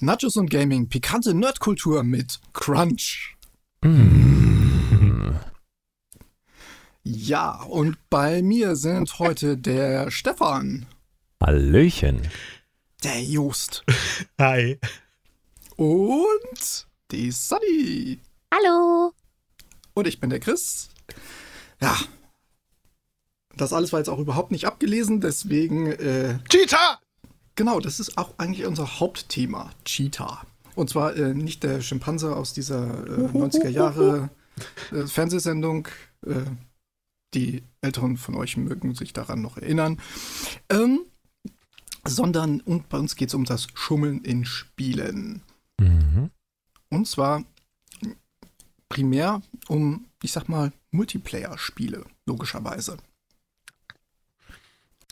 Nachos und Gaming, pikante Nerdkultur mit Crunch. Mm. Ja, und bei mir sind heute der Stefan, Hallöchen. der Just Hi. und die Sunny. Hallo. Und ich bin der Chris. Ja. Das alles war jetzt auch überhaupt nicht abgelesen, deswegen, äh, Cheetah! Genau, das ist auch eigentlich unser Hauptthema, Cheetah. Und zwar äh, nicht der Schimpanse aus dieser äh, 90er Jahre äh, Fernsehsendung. Äh, die Älteren von euch mögen sich daran noch erinnern. Ähm, sondern und bei uns geht es um das Schummeln in Spielen. Mhm. Und zwar primär um, ich sag mal, Multiplayer-Spiele, logischerweise.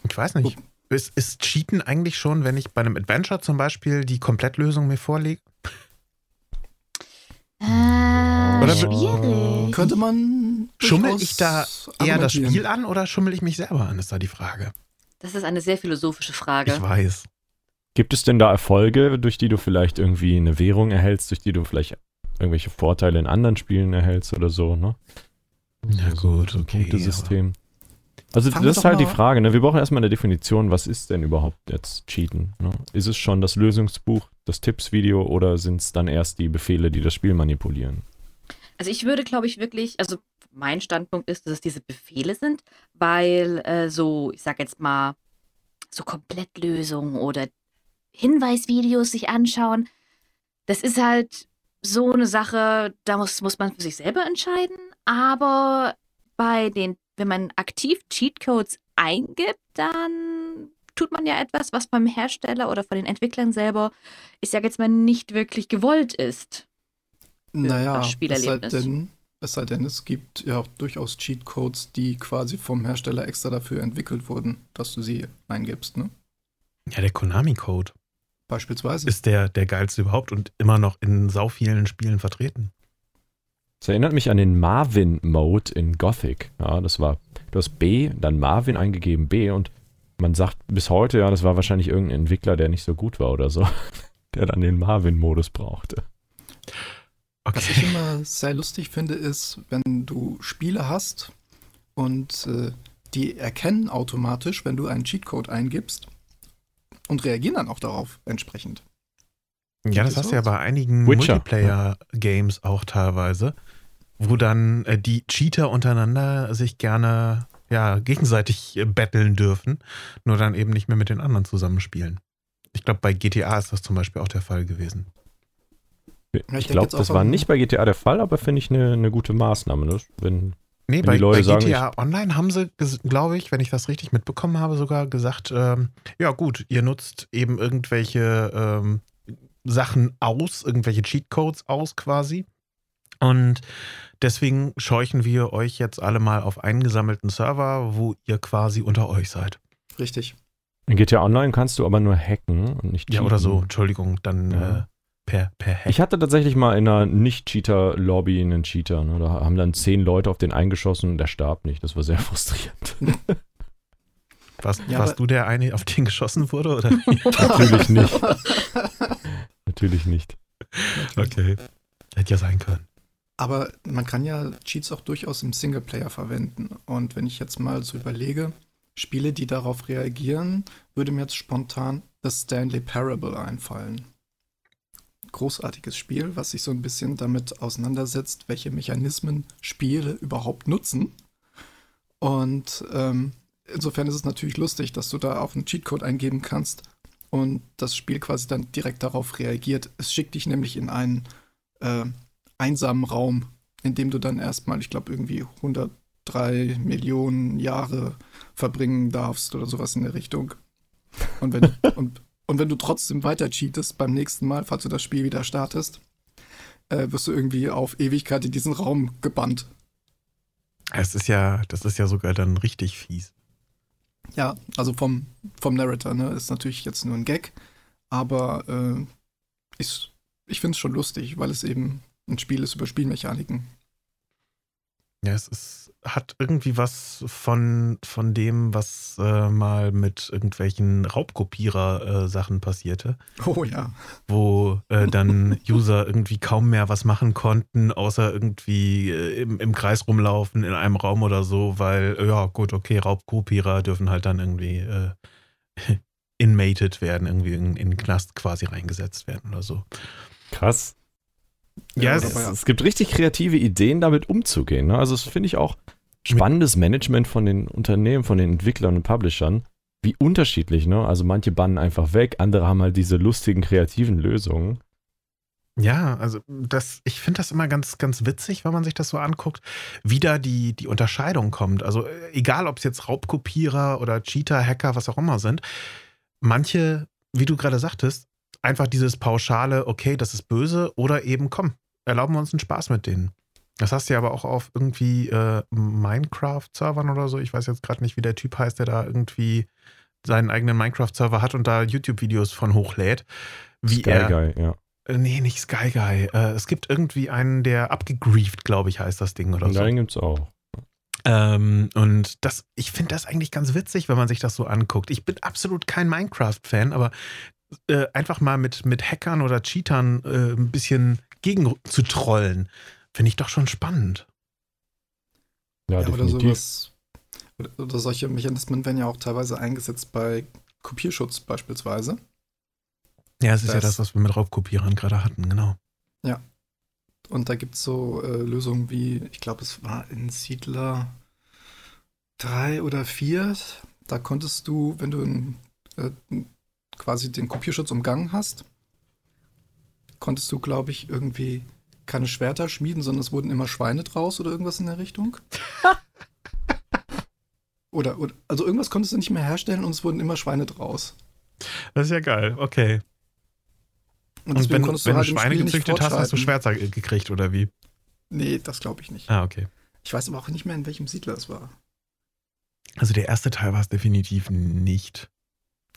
Ich weiß nicht. Ist, ist Cheaten eigentlich schon, wenn ich bei einem Adventure zum Beispiel die Komplettlösung mir vorlege? Äh, Oder- schwierig. Könnte man. Schummel ich da eher das. Spiel an oder schummel ich mich selber an, ist da die Frage. Das ist eine sehr philosophische Frage. Ich weiß. Gibt es denn da Erfolge, durch die du vielleicht irgendwie eine Währung erhältst, durch die du vielleicht irgendwelche Vorteile in anderen Spielen erhältst oder so, ne? Ja gut, okay, Punktesystem. Also Fangen das ist halt die Frage, ne? Wir brauchen erstmal eine Definition, was ist denn überhaupt jetzt Cheaten? Ne? Ist es schon das Lösungsbuch, das Tippsvideo oder sind es dann erst die Befehle, die das Spiel manipulieren? Also ich würde, glaube ich, wirklich, also mein Standpunkt ist, dass es diese Befehle sind, weil äh, so, ich sag jetzt mal, so Komplettlösungen oder Hinweisvideos sich anschauen, das ist halt so eine Sache, da muss, muss man für sich selber entscheiden. Aber bei den, wenn man aktiv Cheatcodes eingibt, dann tut man ja etwas, was beim Hersteller oder von den Entwicklern selber, ich sage jetzt mal, nicht wirklich gewollt ist. Naja, das es sei, Spielerlebnis. denn, es sei denn, es gibt ja auch durchaus Cheatcodes, die quasi vom Hersteller extra dafür entwickelt wurden, dass du sie eingibst, ne? Ja, der Konami-Code Beispielsweise. ist der, der geilste überhaupt und immer noch in sau vielen Spielen vertreten. Das erinnert mich an den Marvin-Mode in Gothic. Ja, das war, du hast B, dann Marvin eingegeben, B und man sagt bis heute, ja, das war wahrscheinlich irgendein Entwickler, der nicht so gut war oder so, der dann den Marvin-Modus brauchte. Was ich immer sehr lustig finde, ist, wenn du Spiele hast und äh, die erkennen automatisch, wenn du einen Cheatcode eingibst und reagieren dann auch darauf entsprechend. Ja, das hast du ja bei einigen Witcher, Multiplayer-Games auch teilweise, wo dann äh, die Cheater untereinander sich gerne ja, gegenseitig äh, betteln dürfen, nur dann eben nicht mehr mit den anderen zusammenspielen. Ich glaube, bei GTA ist das zum Beispiel auch der Fall gewesen. Ich ich glaube, das war nicht bei GTA der Fall, aber finde ich eine eine gute Maßnahme. Ne? Wenn, Nee, Wenn bei, die Leute bei sagen, GTA Online haben sie, glaube ich, wenn ich das richtig mitbekommen habe, sogar gesagt, ähm, ja gut, ihr nutzt eben irgendwelche ähm, Sachen aus, irgendwelche Cheatcodes aus quasi. Und deswegen scheuchen wir euch jetzt alle mal auf einen gesammelten Server, wo ihr quasi unter euch seid. Richtig. in GTA Online kannst du aber nur hacken und nicht Ja, cheaten. oder so, Entschuldigung, dann Ja. äh, per, per Hack. Ich hatte tatsächlich mal in einer Nicht-Cheater-Lobby einen Cheater. Ne? Da haben dann zehn Leute auf den eingeschossen und der starb nicht. Das war sehr frustrierend. warst Ja, warst du der eine, auf den geschossen wurde? Oder? Natürlich nicht. Natürlich nicht. okay. Hätte ja sein können. Aber man kann ja Cheats auch durchaus im Singleplayer verwenden. Und wenn ich jetzt mal so überlege, Spiele, die darauf reagieren, würde mir jetzt spontan das Stanley Parable einfallen. Großartiges Spiel, was sich so ein bisschen damit auseinandersetzt, welche Mechanismen Spiele überhaupt nutzen. Und ähm, insofern ist es natürlich lustig, dass du da auf einen Cheatcode eingeben kannst und das Spiel quasi dann direkt darauf reagiert. Es schickt dich nämlich in einen äh, einsamen Raum, in dem du dann erstmal, ich glaube, irgendwie 103 Millionen Jahre verbringen darfst oder sowas in der Richtung. Und wenn, und, und wenn du trotzdem weiter cheatest beim nächsten Mal, falls du das Spiel wieder startest, äh, wirst du irgendwie auf Ewigkeit in diesen Raum gebannt. Es ist ja, das ist ja sogar dann richtig fies. Ja, also vom, vom Narrator, ne, ist natürlich jetzt nur ein Gag, aber äh, ich, ich finde es schon lustig, weil es eben ein Spiel ist über Spielmechaniken. Ja, es ist, hat irgendwie was von, von dem, was äh, mal mit irgendwelchen Raubkopierer-Sachen passierte, Oh ja. wo äh, dann User irgendwie kaum mehr was machen konnten, außer irgendwie äh, im, im Kreis rumlaufen in einem Raum oder so, weil, äh, ja, gut, okay, Raubkopierer dürfen halt dann irgendwie äh, inmated werden, irgendwie in, in den Knast quasi reingesetzt werden oder so. Krass. Ja, es, Es, gibt richtig kreative Ideen, damit umzugehen. Ne? Also, das finde ich auch spannendes Management von den Unternehmen, von den Entwicklern und Publishern. Wie unterschiedlich, ne? Also, manche bannen einfach weg, andere haben halt diese lustigen, kreativen Lösungen. Ja, also das, ich finde das immer ganz, ganz witzig, wenn man sich das so anguckt, wie da die, die Unterscheidung kommt. Also egal, ob es jetzt Raubkopierer oder Cheater, Hacker, was auch immer sind, manche, wie du gerade sagtest, einfach dieses pauschale, okay, das ist böse oder eben, komm, erlauben wir uns einen Spaß mit denen. Das hast du ja aber auch auf irgendwie äh, Minecraft-Servern oder so. Ich weiß jetzt gerade nicht, wie der Typ heißt, der da irgendwie seinen eigenen Minecraft-Server hat und da YouTube-Videos von hochlädt. Wie Sky er, Guy, ja. äh, Nee, nicht Sky Guy. Äh, es gibt irgendwie einen, der abgegrieft, glaube ich, heißt das Ding oder Und so. den gibt's auch. Ähm, und das, ich finde das eigentlich ganz witzig, wenn man sich das so anguckt. Ich bin absolut kein Minecraft-Fan, aber äh, einfach mal mit, mit Hackern oder Cheatern äh, ein bisschen gegen zu trollen, finde ich doch schon spannend. Ja, Ja, oder sowas. Oder, solche Mechanismen werden ja auch teilweise eingesetzt bei Kopierschutz beispielsweise. Ja, es ist ja Das- das, was wir mit Raubkopierern gerade hatten, genau. Und da gibt es so äh, Lösungen wie, ich glaube, es war in Siedler 3 oder 4. Da konntest du, wenn du ein, äh, quasi den Kopierschutz umgangen hast, konntest du, glaube ich, irgendwie keine Schwerter schmieden, sondern es wurden immer Schweine draus oder irgendwas in der Richtung. oder, oder, also irgendwas konntest du nicht mehr herstellen und es wurden immer Schweine draus. Das ist ja geil, okay. Und, Und deswegen wenn, konntest wenn du halt Schweine gezüchtet hast, hast du. Schwerter ge- gekriegt, oder wie? Nee, das glaube ich nicht. Ah, okay. Ich weiß aber auch nicht mehr, in welchem Siedler es war. Also der erste Teil war es definitiv nicht.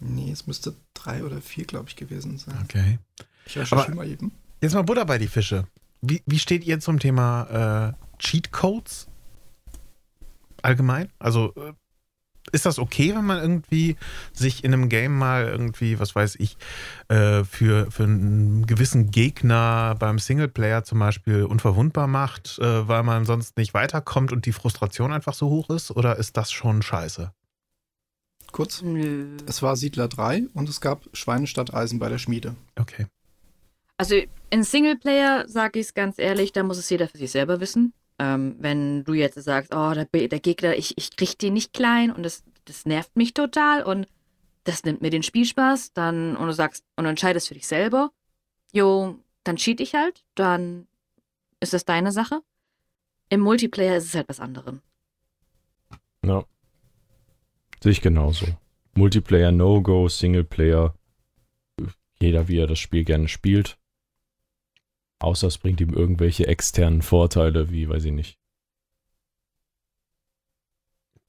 Nee, es müsste drei oder vier, glaube ich, gewesen sein. Okay. Ich recherchiere mal eben. Jetzt mal Butter bei die Fische. Wie, wie steht ihr zum Thema äh, Cheatcodes allgemein? Also äh, ist das okay, wenn man irgendwie sich in einem Game mal irgendwie, was weiß ich, äh, für, für einen gewissen Gegner beim Singleplayer zum Beispiel unverwundbar macht, äh, weil man sonst nicht weiterkommt und die Frustration einfach so hoch ist? Oder ist das schon scheiße? Kurz. Nö. Es war Siedler 3 und es gab Schweine statt Eisen bei der Schmiede. Okay. Also in Singleplayer sage ich es ganz ehrlich, da muss es jeder für sich selber wissen. Ähm, wenn du jetzt sagst, oh, der, der Gegner, ich, ich krieg den nicht klein und das, das nervt mich total und das nimmt mir den Spielspaß, dann und du sagst und du entscheidest für dich selber, jo, dann cheat ich halt, dann ist das deine Sache. Im Multiplayer ist es halt was anderes. Ja. Sehe ich genauso. Multiplayer No-Go, Singleplayer. Jeder, wie er das Spiel gerne spielt. Außer es bringt ihm irgendwelche externen Vorteile, wie, weiß ich nicht,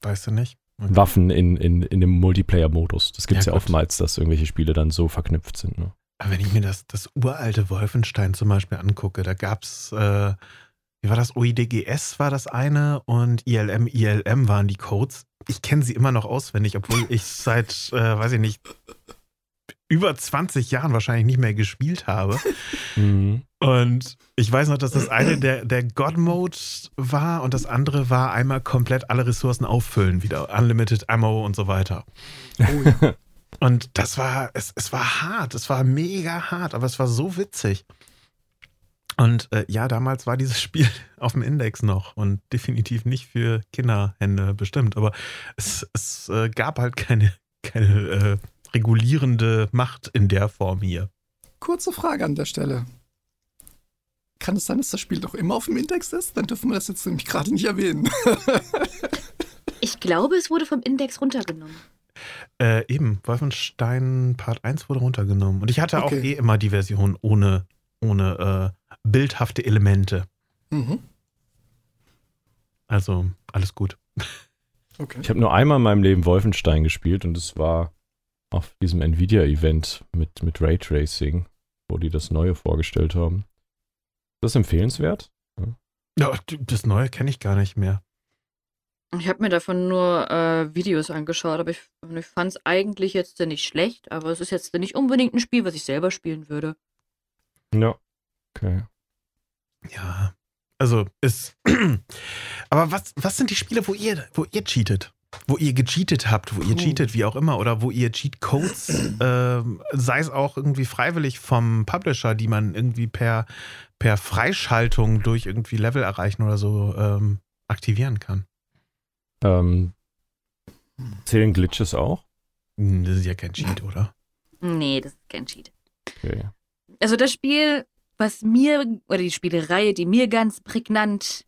Weißt du nicht? Okay. Waffen in, in, in dem Multiplayer-Modus. Das gibt es Ja, ja, oftmals, dass irgendwelche Spiele dann so verknüpft sind. Ne? Aber wenn ich mir das, das uralte Wolfenstein zum Beispiel angucke, da gab es, äh, wie war das, OIDGS war das eine und ILM, ILM waren die Codes. Ich kenne sie immer noch auswendig, obwohl ich seit, äh, weiß ich nicht, über 20 Jahren wahrscheinlich nicht mehr gespielt habe. Mhm. Und ich weiß noch, dass das eine der, der God-Mode war und das andere war einmal komplett alle Ressourcen auffüllen, wieder Unlimited Ammo und so weiter. Oh ja. Und das war, es, es war hart, es war mega hart, aber es war so witzig. Und äh, ja, damals war dieses Spiel auf dem Index noch und definitiv nicht für Kinderhände bestimmt, aber es, es äh, gab halt keine, keine äh, regulierende Macht in der Form hier. Kurze Frage an der Stelle. Kann es sein, dass das Spiel noch immer auf dem Index ist? Dann dürfen wir das jetzt nämlich gerade nicht erwähnen. Ich glaube, es wurde vom Index runtergenommen. Äh, eben, Wolfenstein Part 1 wurde runtergenommen. Und ich hatte auch Okay. eh immer die Version ohne, ohne äh, bildhafte Elemente. mhm. Also alles gut. Okay. Ich habe nur einmal in meinem Leben Wolfenstein gespielt und es war auf diesem Nvidia-Event mit, mit Raytracing, wo die das Neue vorgestellt haben. Ist das empfehlenswert? Ja, das Neue kenne ich gar nicht mehr. Ich habe mir davon nur äh, Videos angeschaut, aber ich, ich fand es eigentlich jetzt nicht schlecht, aber es ist jetzt nicht unbedingt ein Spiel, was ich selber spielen würde. Ja. Okay. Ja, also ist. Aber was, was sind die Spiele, wo ihr, wo ihr cheatet? Wo ihr gecheatet habt, wo ihr Puh. cheatet, wie auch immer, oder wo ihr Cheatcodes, ähm, sei es auch irgendwie freiwillig vom Publisher, die man irgendwie per, per Freischaltung durch irgendwie Level erreichen oder so ähm, aktivieren kann. Ähm, zählen Glitches auch? Hm, Das ist ja kein Cheat, oder? Nee, das ist kein Cheat. Okay. Also das Spiel, was mir, oder die Spielereihe, die mir ganz prägnant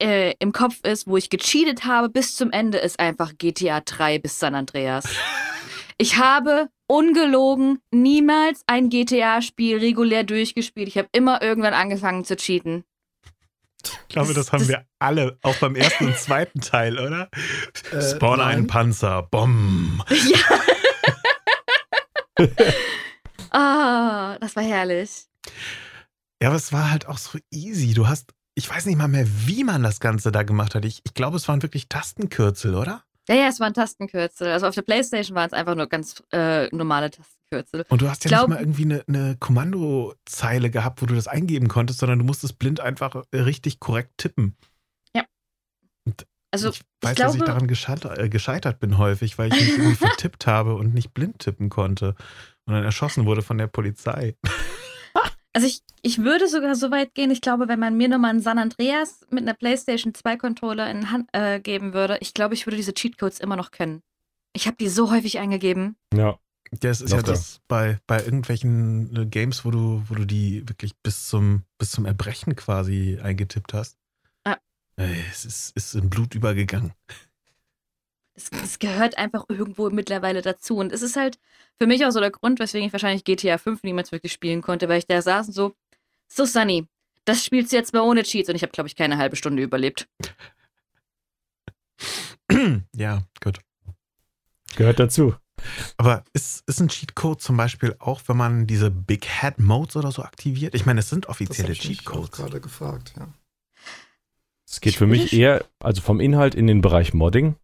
äh, im Kopf ist, wo ich gecheatet habe bis zum Ende, ist einfach GTA 3 bis San Andreas. Ich habe ungelogen niemals ein GTA-Spiel regulär durchgespielt. Ich habe immer irgendwann angefangen zu cheaten. Ich glaube, das haben wir alle, auch beim ersten und zweiten Teil, oder? Äh, Spawn nein. einen Panzer, Bomb. Ja. Ah, das war herrlich. Ja, aber es war halt auch so easy. Du hast, ich weiß nicht mal mehr, wie man das Ganze da gemacht hat. Ich, ich glaube, es waren wirklich Tastenkürzel, oder? Ja, ja, es waren Tastenkürzel. Also auf der Playstation waren es einfach nur ganz äh, normale Tastenkürzel. Und du hast ja Glaub- nicht mal irgendwie eine, eine Kommandozeile gehabt, wo du das eingeben konntest, sondern du musstest blind einfach richtig korrekt tippen. Also ich ich, weiß, dass ich glaube, daran gescheitert, äh, gescheitert bin häufig, weil ich mich irgendwie vertippt habe und nicht blind tippen konnte und dann erschossen wurde von der Polizei. Also ich, ich würde sogar so weit gehen, ich glaube, wenn man mir nochmal einen San Andreas mit einer Playstation 2 Controller in Hand äh, geben würde, ich glaube, ich würde diese Cheatcodes immer noch können. Ich habe die so häufig eingegeben. Ja. Das ist Doch, ja das bei, bei irgendwelchen äh, Games, wo du, wo du die wirklich bis zum, bis zum Erbrechen quasi eingetippt hast. Ah. Es ist, ist in Blut übergegangen. Es, es gehört einfach irgendwo mittlerweile dazu. Und es ist halt für mich auch so der Grund, weswegen ich wahrscheinlich GTA 5 niemals wirklich spielen konnte, weil ich da saß und so, so Sunny, das spielst du jetzt mal ohne Cheats. Und ich habe, glaube ich, keine halbe Stunde überlebt. ja, gut. Gehört dazu. Aber ist, ist ein Cheatcode zum Beispiel auch, wenn man diese Big Head Modes oder so aktiviert? Ich meine, es sind Das offizielle habe ich Cheatcodes. gerade gefragt, ja. Es geht Ich für mich eher, also vom Inhalt in den Bereich Modding.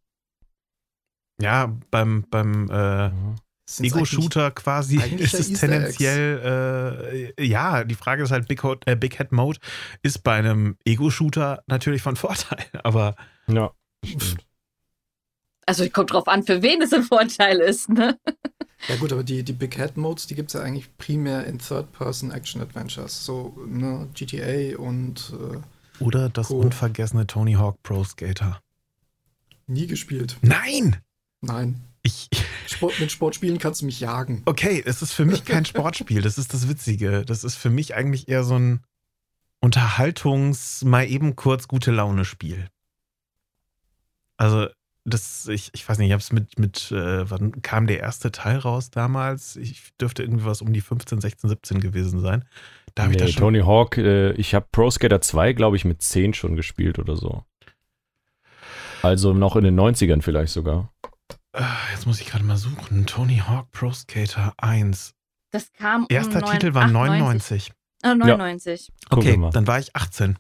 Ja, beim, beim äh, Sind's Ego-Shooter quasi ist es Eggs? tendenziell, äh, ja, die Frage ist halt, Big, Hot, äh, Big Head Mode ist bei einem Ego-Shooter natürlich von Vorteil, aber Ja. Stimmt. Also kommt drauf an, für wen es ein Vorteil ist, ne? Ja gut, aber die, die Big Head Modes, die gibt es ja eigentlich primär in Third-Person-Action-Adventures. So ne, GTA und äh, oder das Cool. unvergessene Tony Hawk Pro Skater. nie gespielt. Nein! Nein. Ich, Sport, mit Sportspielen kannst du mich jagen. okay, es ist für mich kein Sportspiel, das ist das Witzige. Das ist für mich eigentlich eher so ein Unterhaltungs-, mal eben kurz gute Laune-Spiel. Also, das, ich, ich weiß nicht, ich habe es mit, mit äh, wann kam der erste Teil raus damals? Ich dürfte irgendwie was um die 15, 16, 17 gewesen sein. Da habe ich Nee, das schon. Tony Hawk, äh, ich habe Pro Skater 2, glaube ich, mit 10 schon gespielt oder so. Also noch in den 90ern vielleicht sogar. Ah, jetzt muss ich gerade mal suchen. Tony Hawk Pro Skater 1. Das kam Erster um neun- Titel war 98. 99. Ah, 99. Gucken Okay, dann war ich 18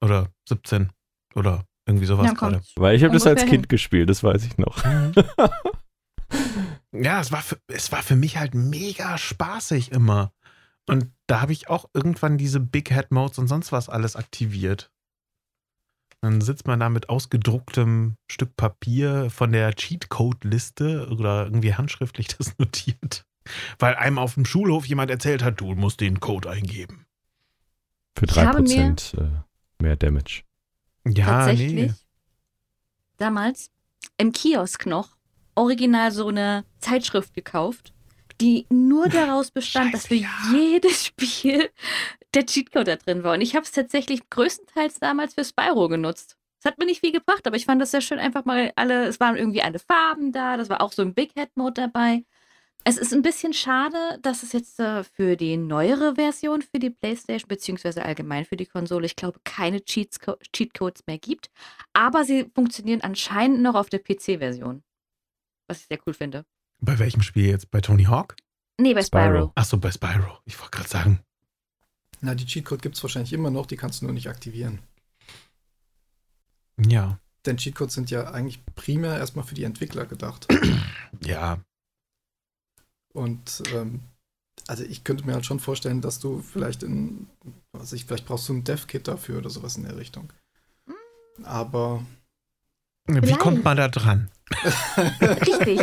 oder 17 oder irgendwie sowas Ja, gerade. Weil ich habe das als Ungefähr Kind gespielt, das weiß ich noch. Ja, es war, für, es war für mich halt mega spaßig immer. Und da habe ich auch irgendwann diese Big Head Modes und sonst was alles aktiviert. Dann sitzt man da mit ausgedrucktem Stück Papier von der Cheatcode-Liste oder irgendwie handschriftlich das notiert. Weil einem auf dem Schulhof jemand erzählt hat, du musst den Code eingeben. Für Ich habe 3% äh, mehr Damage. Ja, Tatsächlich. nee. Damals im Kiosk noch original so eine Zeitschrift gekauft, die nur daraus bestand, dass für Scheiße, ja. jedes Spiel der Cheatcode da drin war. Und ich habe es tatsächlich größtenteils damals für Spyro genutzt. Es hat mir nicht viel gebracht, aber ich fand das sehr schön, einfach mal alle, es waren irgendwie alle Farben da, das war auch so ein Big Head Mode dabei. Es ist ein bisschen schade, dass es jetzt äh, für die neuere Version für die PlayStation beziehungsweise allgemein für die Konsole, ich glaube, keine Cheats Cheatcodes mehr gibt. Aber sie funktionieren anscheinend noch auf der PC-Version. Was ich sehr cool finde. Bei welchem Spiel jetzt? Bei Tony Hawk? Nee, bei Spyro. Spyro. Achso, bei Spyro. Ich wollte gerade sagen. Na, die Cheatcode gibt es wahrscheinlich immer noch, die kannst du nur nicht aktivieren. Ja. Denn Cheatcodes sind ja eigentlich primär erstmal für die Entwickler gedacht. Ja. Und ähm, also ich könnte mir halt schon vorstellen, dass du vielleicht in, was weiß ich, vielleicht brauchst du ein Dev-Kit dafür oder sowas in der Richtung. Aber Wie kommt man da dran? Richtig.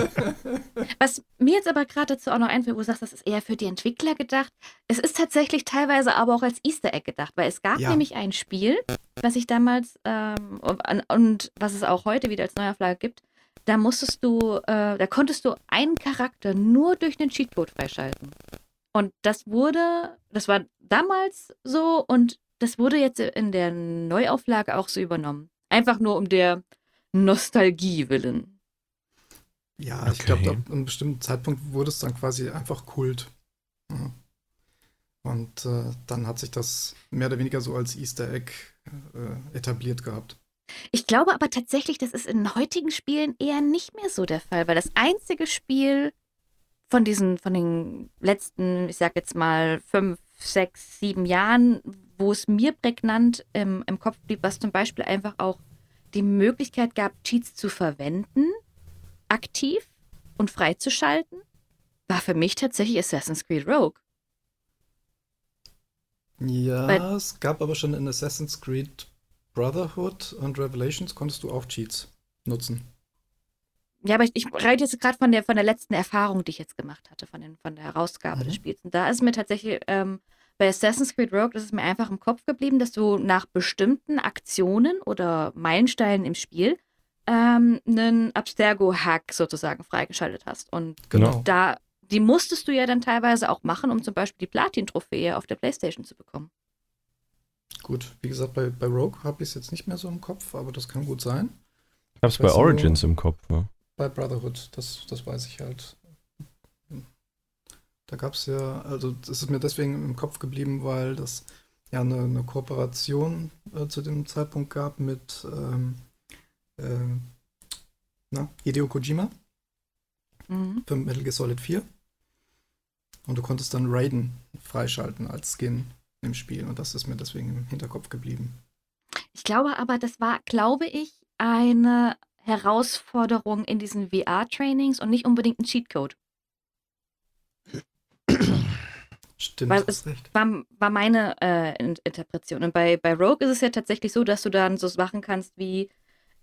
Was mir jetzt aber gerade dazu auch noch einfällt, wo du sagst, das ist eher für die Entwickler gedacht. Es ist tatsächlich teilweise aber auch als Easter Egg gedacht, weil es gab Ja. nämlich ein Spiel, was ich damals ähm, und, und was es auch heute wieder als Neuauflage gibt. Da musstest du, äh, da konntest du einen Charakter nur durch einen Cheatcode freischalten. Und das wurde, das war damals so und das wurde jetzt in der Neuauflage auch so übernommen. Einfach nur um der Nostalgie willen. Ja, ich Okay. glaube, ab einem bestimmten Zeitpunkt wurde es dann quasi einfach Kult. Ja. Und äh, dann hat sich das mehr oder weniger so als Easter Egg äh, etabliert gehabt. Ich glaube aber tatsächlich, das ist in heutigen Spielen eher nicht mehr so der Fall, weil das einzige Spiel von diesen, von den letzten, ich sag jetzt mal, fünf, sechs, sieben Jahren, wo es mir prägnant im, im Kopf blieb, was zum Beispiel einfach auch die Möglichkeit gab, Cheats zu verwenden, aktiv und freizuschalten, war für mich tatsächlich Assassin's Creed Rogue. Ja, Weil- es gab aber schon in Assassin's Creed Brotherhood und Revelations konntest du auch Cheats nutzen. Ja, aber ich, ich rede jetzt gerade von der, von der letzten Erfahrung, die ich jetzt gemacht hatte, von, den, von der Herausgabe Mhm. des Spiels. Und da ist mir tatsächlich ähm, bei Assassin's Creed Rogue, das ist mir einfach im Kopf geblieben, dass du nach bestimmten Aktionen oder Meilensteinen im Spiel ähm, einen Abstergo-Hack sozusagen freigeschaltet hast. Und Genau. da, die musstest du ja dann teilweise auch machen, um zum Beispiel die Platin-Trophäe auf der Playstation zu bekommen. Gut, wie gesagt, bei, bei Rogue habe ich es jetzt nicht mehr so im Kopf, aber das kann gut sein. Ich hab's bei Weißt du, Origins im Kopf. Ja. Bei Brotherhood, das, das weiß ich halt. Da gab es ja, also das ist mir deswegen im Kopf geblieben, weil das ja eine, eine Kooperation äh, zu dem Zeitpunkt gab mit ähm, ähm, na, Hideo Kojima Mhm. für Metal Gear Solid 4. Und du konntest dann Raiden freischalten als Skin im Spiel. Und das ist mir deswegen im Hinterkopf geblieben. Ich glaube aber, das war, glaube ich, eine Herausforderung in diesen VR-Trainings und nicht unbedingt ein Cheatcode. Stimmt, Weil hast recht. War, war meine äh, In- Interpretation. Und bei, bei Rogue ist es ja tatsächlich so, dass du dann so Sachen kannst wie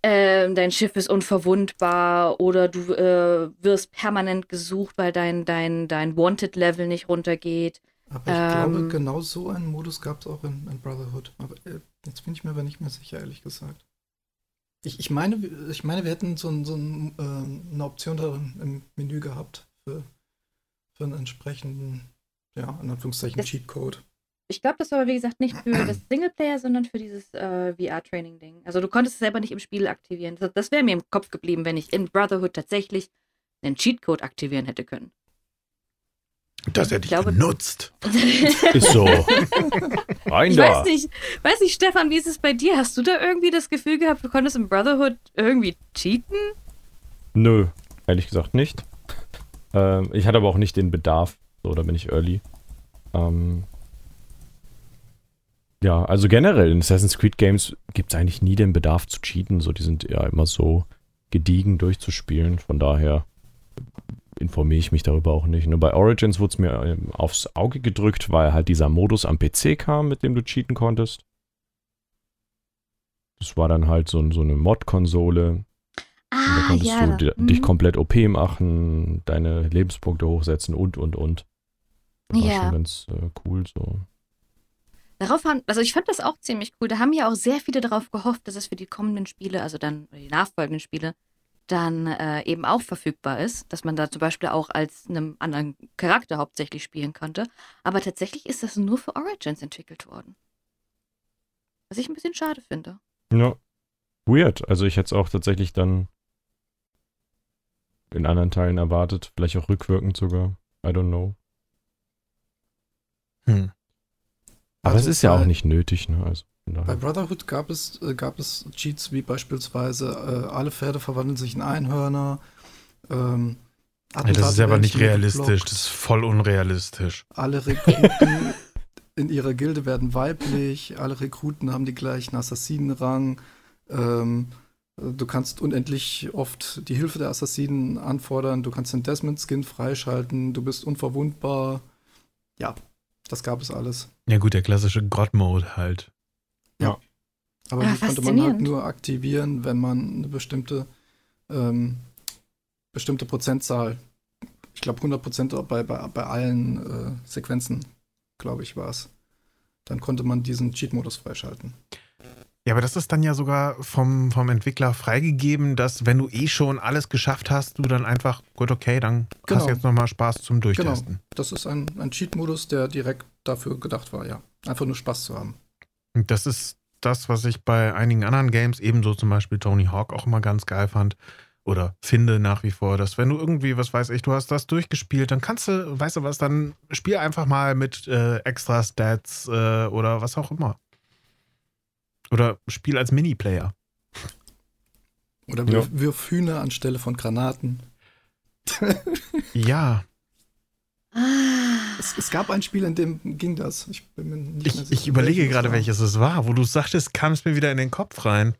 ähm, dein Schiff ist unverwundbar oder du äh, wirst permanent gesucht, weil dein, dein, dein Wanted-Level nicht runtergeht. Aber ich glaube, Ähm, genau so einen Modus gab es auch in, in Brotherhood. Aber äh, jetzt bin ich mir aber nicht mehr sicher, ehrlich gesagt. Ich, ich, meine, wir- ich meine, wir hätten so, so ein, äh, eine Option darin im Menü gehabt für, für einen entsprechenden, ja, in Anführungszeichen Das- Cheatcode. Ich glaube, das war aber wie gesagt nicht für das Singleplayer, sondern für dieses äh, VR-Training-Ding. Also du konntest es selber nicht im Spiel aktivieren. Das, das wäre mir im Kopf geblieben, wenn ich in Brotherhood tatsächlich einen Cheatcode aktivieren hätte können. Das hätte ich glaube- benutzt. Ist so. Rein Ich da. weiß nicht, weiß nicht, Stefan, wie ist es bei dir? Hast du da irgendwie das Gefühl gehabt, du konntest im Brotherhood irgendwie cheaten? Nö, ehrlich gesagt nicht. Ähm, ich hatte aber auch nicht den Bedarf. So, da bin ich early. Ähm, ja, also generell in Assassin's Creed Games gibt es eigentlich nie den Bedarf zu cheaten. So, die sind ja immer so gediegen durchzuspielen. Von daher informiere ich mich darüber auch nicht. Nur bei Origins wurde es mir ähm, aufs Auge gedrückt, weil halt dieser Modus am PC kam, mit dem du cheaten konntest. Das war dann halt so, so eine Mod-Konsole. Und da Ah, konntest ja. du mhm. dich komplett OP machen, deine Lebenspunkte hochsetzen und, und, und. Das war Ja. schon ganz äh, cool so. Darauf haben, also ich fand das auch ziemlich cool. Da haben ja auch sehr viele darauf gehofft, dass es für die kommenden Spiele, also dann die nachfolgenden Spiele, dann äh, eben auch verfügbar ist, dass man da zum Beispiel auch als einem anderen Charakter hauptsächlich spielen konnte. Aber tatsächlich ist das nur für Origins entwickelt worden. Was ich ein bisschen schade finde. Ja. Weird. Also ich hätte es auch tatsächlich dann in anderen Teilen erwartet. Vielleicht auch rückwirkend sogar. I don't know. Hm. Aber Also es ist ja auch nicht nötig, ne? Also Bei. Brotherhood gab es, äh, gab es Cheats wie beispielsweise äh, alle Pferde verwandeln sich in Einhörner. Ähm, Ja, das ist aber nicht realistisch. geblockt, Das ist voll unrealistisch. Alle Rekruten in ihrer Gilde werden weiblich, alle Rekruten haben die gleichen Assassinenrang. Ähm, du kannst unendlich oft die Hilfe der Assassinen anfordern. Du kannst den Desmond-Skin freischalten. Du bist unverwundbar. Ja, das gab es alles. Ja, gut, der klassische God-Mode halt. Aber Ja, die konnte man halt nur aktivieren, wenn man eine bestimmte, ähm, bestimmte Prozentzahl, ich glaube 100 Prozent bei, bei, bei allen äh, Sequenzen, glaube ich, war es. Dann konnte man diesen Cheat-Modus freischalten. Ja, aber das ist dann ja sogar vom, vom Entwickler freigegeben, dass wenn du eh schon alles geschafft hast, du dann einfach, gut, okay, dann hast Genau. du jetzt nochmal Spaß zum Genau. Durchtesten. Das ist ein, ein Cheat-Modus, der direkt dafür gedacht war, ja. Einfach nur Spaß zu haben. Und das ist das, was ich bei einigen anderen Games, ebenso zum Beispiel Tony Hawk, auch immer ganz geil fand. Oder finde nach wie vor, dass wenn du irgendwie, was weiß ich, du hast das durchgespielt, dann kannst du, weißt du was, dann spiel einfach mal mit äh, extra Stats äh, oder was auch immer. Oder spiel als Miniplayer. Oder Ja. wirf, wirf Hühner anstelle von Granaten. Ja, Ah, Es, es gab ein Spiel, in dem ging das. Ich, bin mir nicht mehr ich, sicher, ich überlege gerade, war. welches es war. Wo du sagtest, kam es mir wieder in den Kopf rein.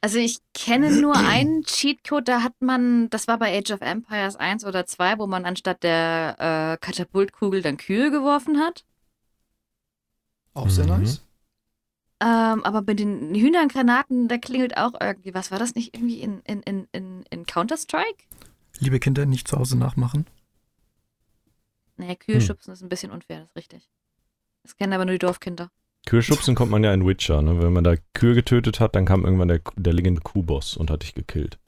Also ich kenne nur einen Cheatcode, da hat man, das war bei Age of Empires 1 oder 2, wo man anstatt der äh, Katapultkugel dann Kühe geworfen hat. Auch sehr Mhm. nice. Ähm, aber mit den Hühnergranaten, da klingelt auch irgendwie, was war das nicht irgendwie in, in, in, in, in Counter-Strike? Liebe Kinder, nicht zu Hause nachmachen. Nee, Kühe Hm. schubsen ist ein bisschen unfair, das ist richtig. Das kennen aber nur die Dorfkinder. Kühe schubsen kommt man ja in Witcher, ne? Wenn man da Kühe getötet hat, dann kam irgendwann der, der liegende Kuhboss und hat dich gekillt.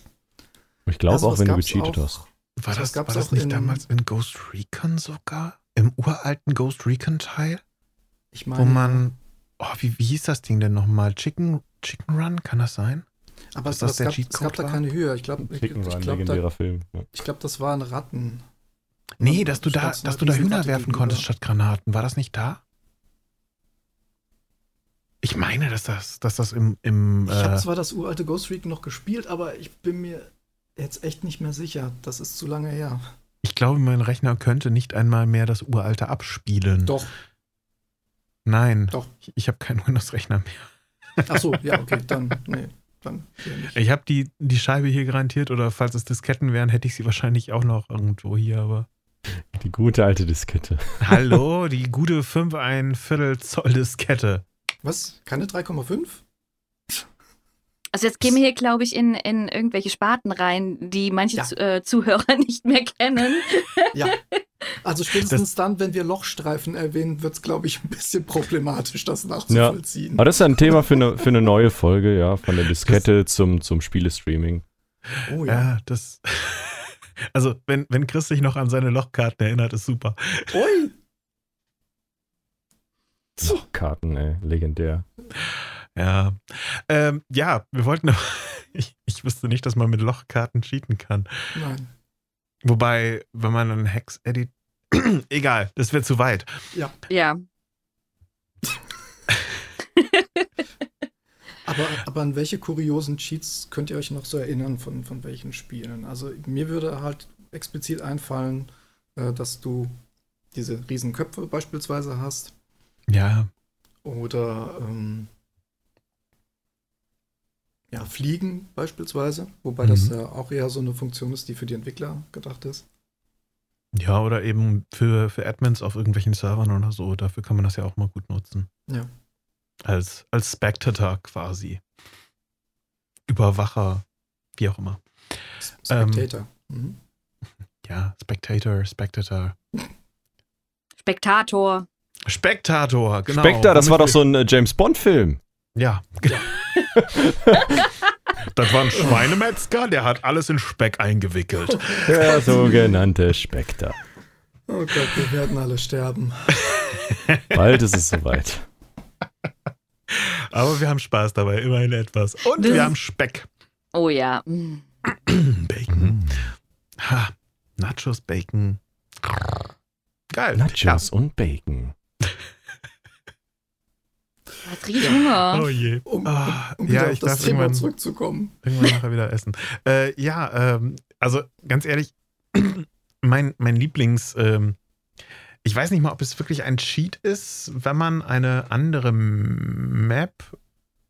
Ich glaube Also, auch, wenn du gecheatet auch- hast. War Das war das auch nicht in- damals in Ghost Recon sogar? Im uralten Ghost Recon Teil? Ich Wo meine, man. Oh, wie, wie hieß das Ding denn nochmal? Chicken, Chicken Run? Kann das sein? aber es, das es, gab, es gab da war? keine Höhe. Ich glaube, ich, Chicken ich Run, glaub, da. Ja. ich glaub, das waren Ratten. Nee, dass du da, dass du da Hühner Riesenratte werfen gegenüber. konntest statt Granaten. War das nicht da? Ich meine, dass das, dass das im, im Ich habe äh, zwar das uralte Ghost Recon noch gespielt, aber ich bin mir jetzt echt nicht mehr sicher. Das ist zu lange her. ich glaube, mein Rechner könnte nicht einmal mehr das uralte abspielen. Doch, Nein. Doch. Ich, ich habe keinen Windows-Rechner mehr. ach so, ja, okay, dann, nee, dann. Ich habe die, die Scheibe hier garantiert oder falls es Disketten wären, hätte ich sie wahrscheinlich auch noch irgendwo hier, aber. Die gute alte Diskette. Hallo, die gute 5 ein Viertel Zoll Diskette. Was? Keine 3,5? Also jetzt gehen wir hier, glaube ich, in, in irgendwelche Sparten rein, die manche Ja. Zu- äh, Zuhörer nicht mehr kennen. Ja. Also spätestens dann, wenn wir Lochstreifen erwähnen, wird es, glaube ich, ein bisschen problematisch, das nachzuvollziehen. Aber das ist ein Thema für eine, für eine neue Folge, ja, von der Diskette zum, zum Spielestreaming. Oh Ja, ja. das. Also, wenn, wenn Chris sich noch an seine Lochkarten erinnert, ist super. Ui! Karten, ey, legendär. Ja. Ähm, ja, wir wollten. noch- Ich, ich wüsste nicht, dass man mit Lochkarten cheaten kann. Nein. Wobei, wenn man einen Hex edit. Egal, das wäre zu weit. Ja. Aber, aber an welche kuriosen Cheats könnt ihr euch noch so erinnern von, von welchen Spielen? Also mir würde halt explizit einfallen, äh, dass du diese Riesenköpfe beispielsweise hast Ja. oder ähm, ja, Fliegen beispielsweise, wobei das Mhm. ja auch eher so eine Funktion ist, die für die Entwickler gedacht ist. Ja, oder eben für, für Admins auf irgendwelchen Servern oder so. Dafür kann man das ja auch mal gut nutzen. Ja. Als, als Spectator quasi. Überwacher, wie auch immer. S- Ähm, Spectator. Mhm. Ja, Spectator, Spectator. Spektator. Spectator, genau. Spectre, das war doch so ein äh, James Bond-Film. Ja. das war ein Schweinemetzger, der hat alles in Speck eingewickelt. Der sogenannte Spectre. Oh Gott, wir werden alle sterben. Bald ist es soweit. Aber wir haben Spaß dabei, immerhin etwas. Und Das- wir haben Speck. Oh ja. Bacon. Ha, Nachos, Bacon. Geil. Nachos und Bacon. Jetzt riech Hunger. Ja. Oh je. Um, Ah, um wieder ja, auf das Thema zurückzukommen. irgendwann nachher wieder essen. Äh, ja, ähm, also ganz ehrlich, mein, mein Lieblings, ähm, ich weiß nicht mal, ob es wirklich ein Cheat ist, wenn man eine andere Map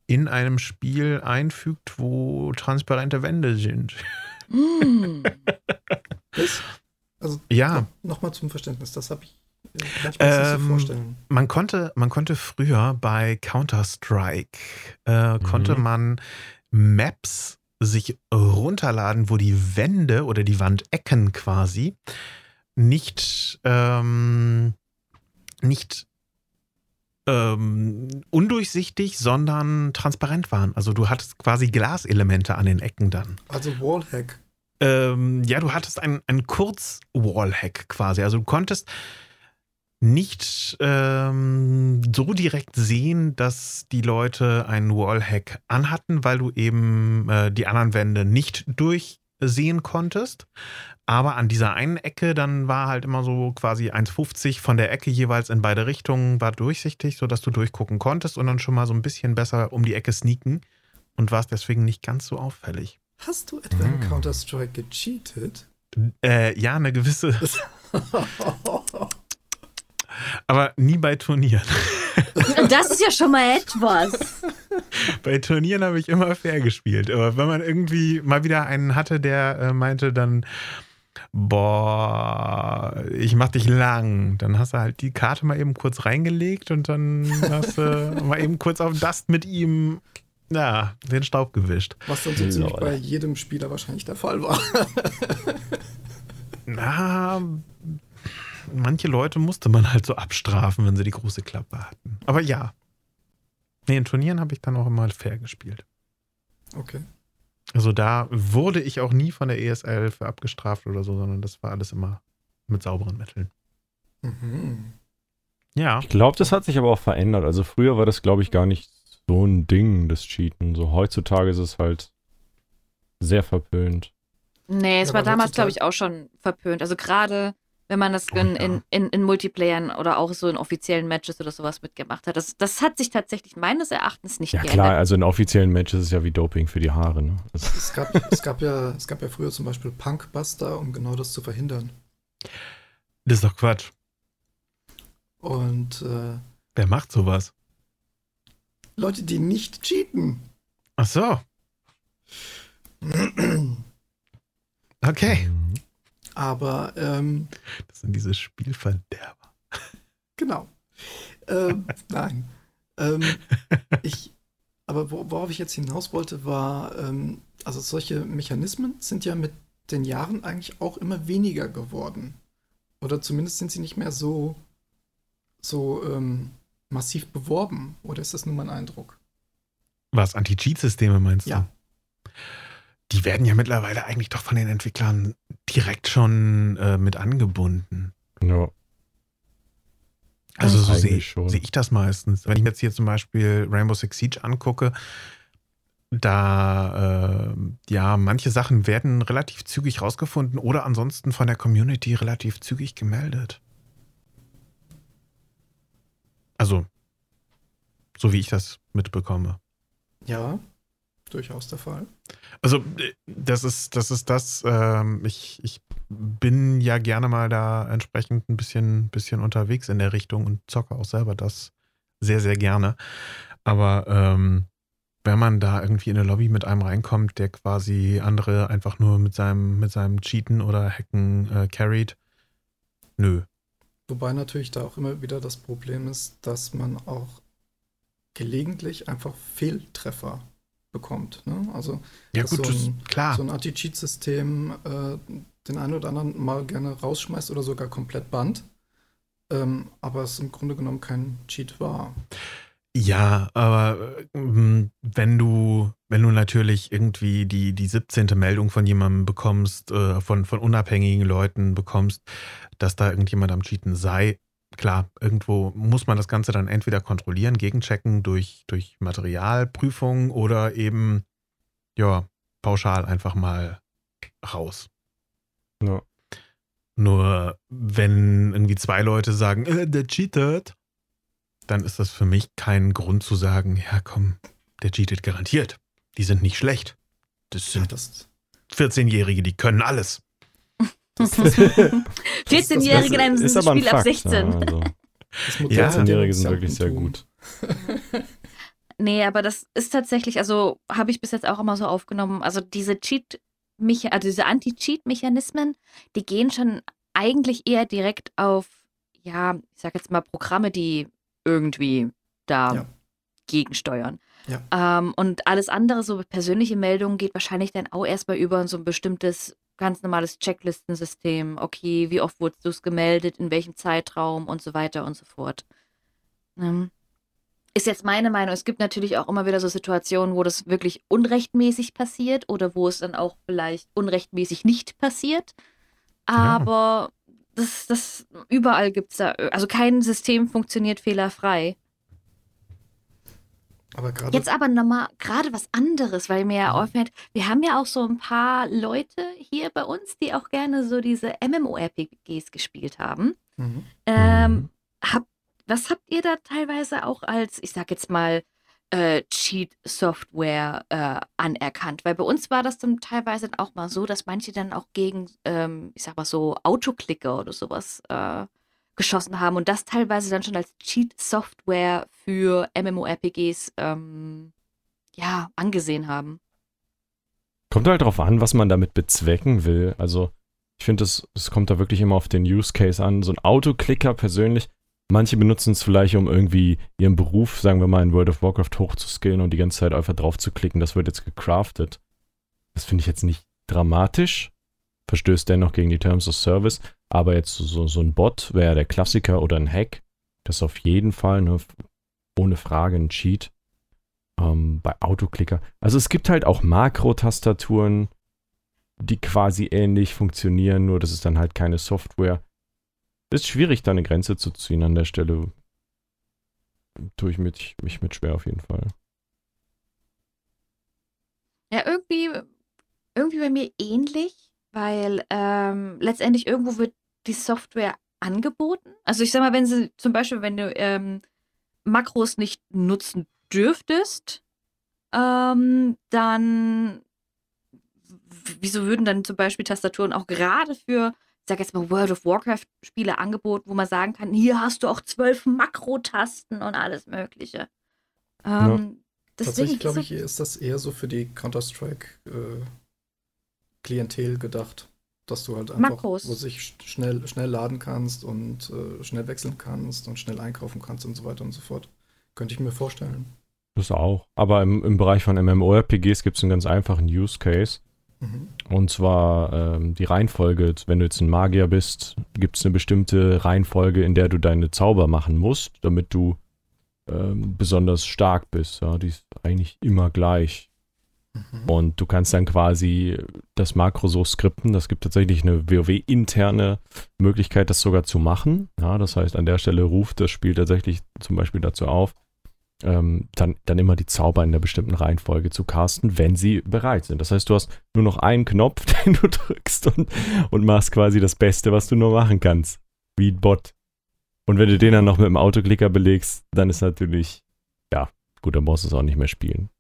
in einem Spiel einfügt, wo transparente Wände sind. Mm. Das, also Ja, nochmal zum Verständnis, das habe ich ähm, so vorstellen. man konnte, man konnte früher bei Counter-Strike, äh, konnte Mhm. man Maps sich runterladen, wo die Wände oder die Wandecken quasi nicht, ähm, nicht ähm, undurchsichtig, sondern transparent waren. Also du hattest quasi Glaselemente an den Ecken dann. Also Wallhack. Ähm, ja, du hattest ein, ein Kurz-Wallhack quasi. Also du konntest nicht ähm, so direkt sehen, dass die Leute einen Wallhack anhatten, weil du eben äh, die anderen Wände nicht durchsehen konntest. Aber an dieser einen Ecke, dann war halt immer so quasi 1,50 von der Ecke jeweils in beide Richtungen, war durchsichtig, sodass du durchgucken konntest und dann schon mal so ein bisschen besser um die Ecke sneaken und warst deswegen nicht ganz so auffällig. Hast du etwa in Ah. Counter-Strike gecheatet? Äh, ja, eine gewisse, aber nie bei Turnieren. Das ist ja schon mal etwas. bei Turnieren habe ich immer fair gespielt. Aber wenn man irgendwie mal wieder einen hatte, der äh, meinte dann, boah, ich mach dich lang, dann hast du halt die Karte mal eben kurz reingelegt und dann hast du mal eben kurz auf Dust mit ihm, ja, den Staub gewischt. Was dann so ziemlich bei jedem Spieler wahrscheinlich der Fall war. Na, manche Leute musste man halt so abstrafen, wenn sie die große Klappe hatten. Aber ja. Nee, in Turnieren habe ich dann auch immer fair gespielt. Okay. Also da wurde ich auch nie von der ESL für abgestraft oder so, sondern das war alles immer mit sauberen Mitteln. Mhm. Ja. Ich glaube, das hat sich aber auch verändert. Also früher war das, glaube ich, gar nicht so ein Ding, das Cheaten. So heutzutage ist es halt sehr verpönt. Nee, es Ja, war damals, glaube ich, auch schon verpönt. Also gerade, wenn man das Oh, in, ja. in, in, in Multiplayern oder auch so in offiziellen Matches oder sowas mitgemacht hat. Das, das hat sich tatsächlich meines Erachtens nicht Ja geändert. klar, also in offiziellen Matches ist es ja wie Doping für die Haare. Ne? Das, Es, gab, es, gab ja, es gab ja früher zum Beispiel Punkbuster, um genau das zu verhindern. Das ist doch Quatsch. Und äh, Wer macht sowas? Leute, die nicht cheaten. Ach so. Okay. Mhm. Aber ähm, Das sind diese Spielverderber. Genau. ähm, nein. Ähm, ich, aber wo, worauf ich jetzt hinaus wollte, war, ähm, also solche Mechanismen sind ja mit den Jahren eigentlich auch immer weniger geworden. Oder zumindest sind sie nicht mehr so, so ähm, massiv beworben. Oder ist das nur mein Eindruck? Was, Anti-Cheat-Systeme meinst Ja. Die werden ja mittlerweile eigentlich doch von den Entwicklern direkt schon äh, mit angebunden. Ja. Also so sehe seh ich das meistens. Wenn ich mir jetzt hier zum Beispiel Rainbow Six Siege angucke, da, äh, ja, manche Sachen werden relativ zügig rausgefunden oder ansonsten von der Community relativ zügig gemeldet. Also, so wie ich das mitbekomme. Ja, durchaus der Fall. Also, äh, das ist das, ist das ähm, ich, ich bin ja gerne mal da entsprechend ein bisschen, bisschen unterwegs in der Richtung und zocke auch selber das sehr, sehr gerne. Aber ähm, wenn man da irgendwie in eine Lobby mit einem reinkommt, der quasi andere einfach nur mit seinem, mit seinem Cheaten oder Hacken äh, carried, nö. Wobei natürlich da auch immer wieder das Problem ist, dass man auch gelegentlich einfach Fehltreffer bekommt. Ne? Also Ja, gut, so ein- klar. so ein Anti-Cheat-System äh, den einen oder anderen mal gerne rausschmeißt oder sogar komplett bannt. Ähm, aber es im Grunde genommen kein Cheat war. Ja, aber ähm, wenn du, wenn du natürlich irgendwie die, die 17. Meldung von jemandem bekommst, äh, von, von unabhängigen Leuten bekommst, dass da irgendjemand am Cheaten sei, klar, irgendwo muss man das Ganze dann entweder kontrollieren, gegenchecken durch, durch Materialprüfung oder eben, ja, pauschal einfach mal raus. Ja. Nur wenn irgendwie zwei Leute sagen, äh, der cheatet, dann ist das für mich kein Grund zu sagen, ja komm, der cheatet garantiert. Die sind nicht schlecht. Das Ja, sind das, 14-Jährige, die können alles. das, das, 14-Jährige in einem Spiel ab Fakt. 16. Ja, also das Ja, 14-Jährige sind wirklich sehr gut. Nee, aber das ist tatsächlich, also habe ich bis jetzt auch immer so aufgenommen. Also diese Cheat, also diese Anti-Cheat-Mechanismen, die gehen schon eigentlich eher direkt auf, ja, ich sag jetzt mal Programme, die irgendwie da ja. gegensteuern. Ja. Ähm, und alles andere, so persönliche Meldungen, geht wahrscheinlich dann auch erstmal über so ein bestimmtes, ganz normales Checklistensystem. Okay, wie oft wurdest du es gemeldet, in welchem Zeitraum und so weiter und so fort. Ähm, ist jetzt meine Meinung. Es gibt natürlich auch immer wieder so Situationen, wo das wirklich unrechtmäßig passiert oder wo es dann auch vielleicht unrechtmäßig nicht passiert. Aber ja. das, das überall gibt es da, also kein System funktioniert fehlerfrei. Aber Jetzt aber nochmal gerade was anderes, weil mir ja mhm. auffällt, wir haben ja auch so ein paar Leute hier bei uns, die auch gerne so diese MMORPGs gespielt haben. Mhm. Ähm, mhm. hab, was habt ihr da teilweise auch als, ich sag jetzt mal, äh, Cheat-Software äh, anerkannt? Weil bei uns war das dann teilweise auch mal so, dass manche dann auch gegen, ähm, ich sag mal so, Autoklicker oder sowas äh, geschossen haben und das teilweise dann schon als Cheat-Software für MMORPGs ähm, ja, angesehen haben. Kommt halt drauf an, was man damit bezwecken will. Also, ich finde, es kommt da wirklich immer auf den Use Case an. So ein Autoklicker persönlich, manche benutzen es vielleicht, um irgendwie ihren Beruf, sagen wir mal, in World of Warcraft hochzuskillen und die ganze Zeit einfach drauf zu klicken. Das wird jetzt gecraftet. Das finde ich jetzt nicht dramatisch. Verstößt dennoch gegen die Terms of Service. Aber jetzt so, so ein Bot wäre der Klassiker oder ein Hack. Das ist auf jeden Fall ne, ohne Frage ein Cheat. Ähm, bei Autoklicker. Also es gibt halt auch Makro-Tastaturen, die quasi ähnlich funktionieren, nur das ist dann halt keine Software. Ist schwierig, da eine Grenze zu ziehen an der Stelle. Tue ich mich, mich mit schwer auf jeden Fall. Ja, irgendwie, irgendwie bei mir ähnlich, weil ähm, letztendlich irgendwo wird die Software angeboten? Also ich sag mal, wenn sie zum Beispiel, wenn du ähm, Makros nicht nutzen dürftest, ähm, dann wieso würden dann zum Beispiel Tastaturen auch gerade für, ich sag jetzt mal, World of Warcraft-Spiele angeboten, wo man sagen kann, hier hast du auch zwölf Makrotasten und alles Mögliche. Ähm, ja. Tatsächlich, glaube ich, ist das eher so für die Counter-Strike-Klientel äh, gedacht dass du halt einfach, Makros. wo sich schnell, schnell laden kannst und äh, schnell wechseln kannst und schnell einkaufen kannst und so weiter und so fort. Könnte ich mir vorstellen. Das auch. Aber im, im Bereich von MMORPGs gibt es einen ganz einfachen Use Case. Mhm. Und zwar ähm, die Reihenfolge. Wenn du jetzt ein Magier bist, gibt es eine bestimmte Reihenfolge, in der du deine Zauber machen musst, damit du ähm, besonders stark bist. Ja, die ist eigentlich immer gleich. Mhm. Und du kannst dann quasi das Makro so skripten. Das gibt tatsächlich eine WoW-interne Möglichkeit, das sogar zu machen. Ja, das heißt, an der Stelle ruft das Spiel tatsächlich zum Beispiel dazu auf, ähm, dann, dann immer die Zauber in einer bestimmten Reihenfolge zu casten, wenn sie bereit sind. Das heißt, du hast nur noch einen Knopf, den du drückst und, und machst quasi das Beste, was du nur machen kannst. Wie ein Bot. Und wenn du den dann noch mit dem Autoklicker belegst, dann ist natürlich, ja, gut, dann brauchst du es auch nicht mehr spielen.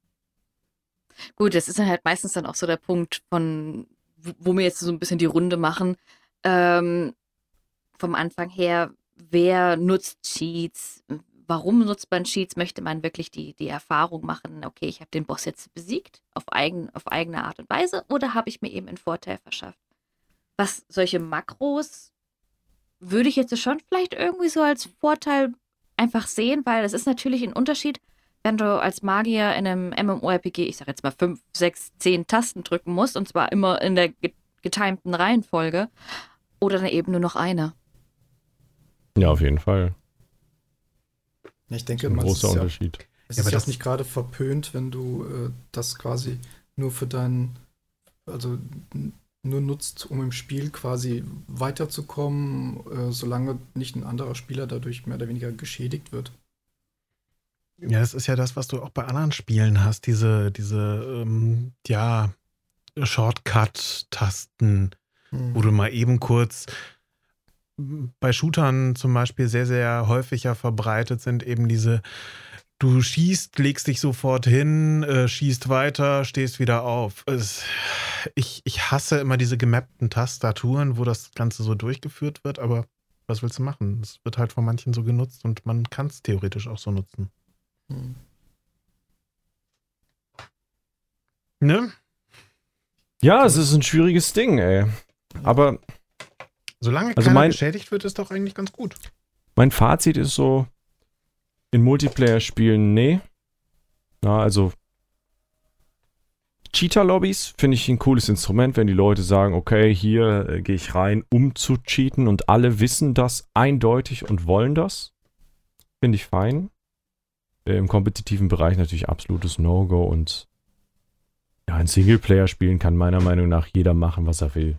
Gut, das ist dann halt meistens dann auch so der Punkt von, wo wir jetzt so ein bisschen die Runde machen. Ähm, vom Anfang her, wer nutzt Cheats? Warum nutzt man Cheats? Möchte man wirklich die, die Erfahrung machen, okay, ich habe den Boss jetzt besiegt auf, eigen, auf eigene Art und Weise oder habe ich mir eben einen Vorteil verschafft? Was solche Makros würde ich jetzt schon vielleicht irgendwie so als Vorteil einfach sehen, weil es ist natürlich ein Unterschied, wenn du als Magier in einem MMORPG, ich sag jetzt mal fünf, sechs, zehn Tasten drücken musst, und zwar immer in der getimten Reihenfolge, oder dann eben nur noch eine. Ja, auf jeden Fall. Ich denke, das ist ein großer ist Unterschied. Ja, es ja, ist das nicht gerade verpönt, wenn du äh, das quasi nur für deinen, also nur nutzt, um im Spiel quasi weiterzukommen, äh, solange nicht ein anderer Spieler dadurch mehr oder weniger geschädigt wird. Ja, das ist ja das, was du auch bei anderen Spielen hast, diese, diese, ähm, ja, Shortcut-Tasten, mhm. wo du mal eben kurz bei Shootern zum Beispiel sehr, sehr häufiger verbreitet sind, eben diese, du schießt, legst dich sofort hin, äh, schießt weiter, stehst wieder auf. Es, ich, ich hasse immer diese gemappten Tastaturen, wo das Ganze so durchgeführt wird, aber was willst du machen? Es wird halt von manchen so genutzt und man kann es theoretisch auch so nutzen. Ne? Ja, es ist ein schwieriges Ding, ey. Aber Solange Also mein- geschädigt wird, ist doch eigentlich ganz gut. mein Fazit ist so, in Multiplayer-Spielen, nee. Na, also Cheater-Lobbys finde ich ein cooles Instrument, wenn die Leute sagen, okay, hier äh, gehe ich rein, um zu cheaten und alle wissen das eindeutig und wollen das. Finde ich fein. Äh, Im kompetitiven Bereich natürlich absolutes No-Go und ja, in Singleplayer-Spielen kann meiner Meinung nach jeder machen, was er will.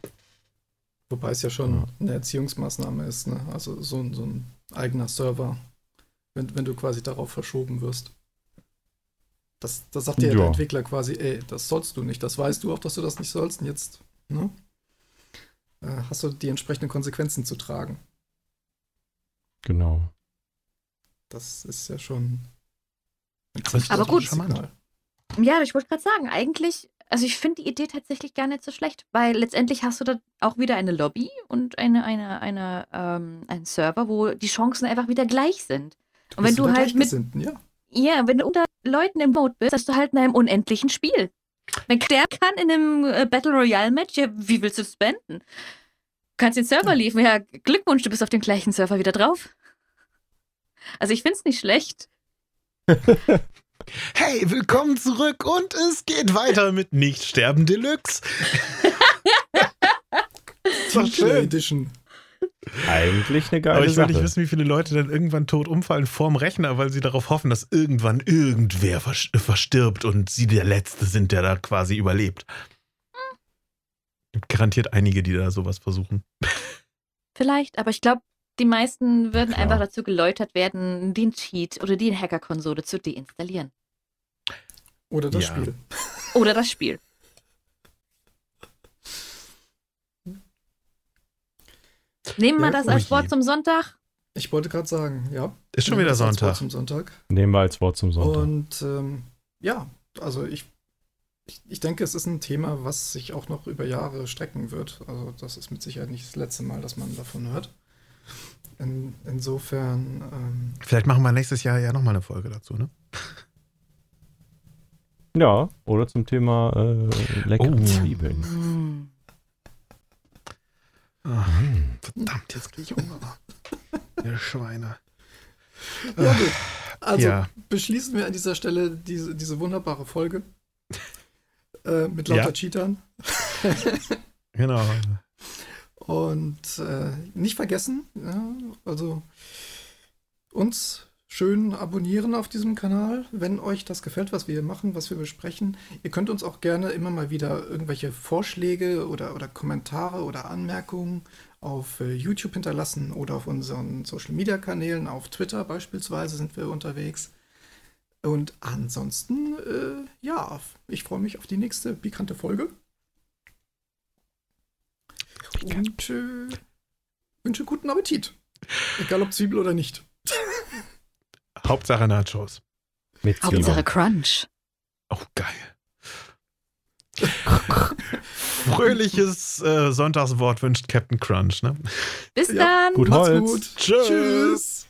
Wobei es ja schon Ja. eine Erziehungsmaßnahme ist, ne? Also so, ein- so ein eigener Server, wenn, wenn du quasi darauf verschoben wirst. Das, das sagt dir ja. Ja. der Entwickler quasi, ey, das sollst du nicht, das weißt du auch, dass du das nicht sollst und jetzt, ne? Äh, hast du die entsprechenden Konsequenzen zu tragen. Genau. Das ist ja schon. Aber gut. Ja, ich wollte gerade sagen, eigentlich, also ich finde die Idee tatsächlich gar nicht so schlecht, weil letztendlich hast du da auch wieder eine Lobby und eine, eine, eine, ähm, einen Server, wo die Chancen einfach wieder gleich sind. Und wenn du halt mit, ja. ja, wenn du unter Leuten im Boot bist, hast du halt in einem unendlichen Spiel. Wenn der kann in einem äh, Battle Royale Match, ja, wie willst du es beenden? Du kannst den Server liefern, ja, Glückwunsch, du bist auf dem gleichen Server wieder drauf. Also ich finde es nicht schlecht. Hey, willkommen zurück und es geht weiter mit Nicht-Sterben Deluxe. Killer schön. Edition. Eigentlich eine geile Aber ich will Sache. nicht wissen, wie viele Leute dann irgendwann tot umfallen vorm Rechner, weil sie darauf hoffen, dass irgendwann irgendwer vers verstirbt und sie der Letzte sind, der da quasi überlebt. Gibt garantiert einige, die da sowas versuchen. Vielleicht, aber ich glaube, die meisten würden Klar. einfach dazu geläutert werden, den Cheat oder die Hacker-Konsole zu deinstallieren. Oder das Ja. Spiel. Oder das Spiel. Nehmen wir Ja, das oh als je. Wort zum Sonntag. Ich wollte gerade sagen, ja. Ist schon nehmen wieder als Wort Sonntag. Zum Sonntag. Nehmen wir als Wort zum Sonntag. Und ähm, ja, also ich, ich, ich denke, es ist ein Thema, was sich auch noch über Jahre strecken wird. Also das ist mit Sicherheit nicht das letzte Mal, dass man davon hört. In, insofern, ähm, Vielleicht machen wir nächstes Jahr ja nochmal eine Folge dazu, ne? Ja, oder zum Thema äh, leckere Oh. Zwiebeln. Ah, verdammt, jetzt krieg ich Hunger. Ihr Schweine. ja, gut. Also ja. beschließen wir an dieser Stelle diese, diese wunderbare Folge äh, mit lauter Ja. Cheatern. Genau. Und äh, nicht vergessen, ja, also uns schön abonnieren auf diesem Kanal, wenn euch das gefällt, was wir machen, was wir besprechen. Ihr könnt uns auch gerne immer mal wieder irgendwelche Vorschläge oder, oder Kommentare oder Anmerkungen auf äh, YouTube hinterlassen oder auf unseren Social Media Kanälen, auf Twitter beispielsweise sind wir unterwegs. Und ansonsten, äh, ja, ich freue mich auf die nächste pikante Folge. Und äh, wünsche guten Appetit. Egal ob Zwiebel oder nicht. Hauptsache Nachos. Mit Hauptsache. Crunch. Oh, geil. Fröhliches äh, Sonntagswort wünscht Captain Crunch, ne? Bis Ja, dann. Gut Macht's Holz. gut. Tschüss. Tschüss.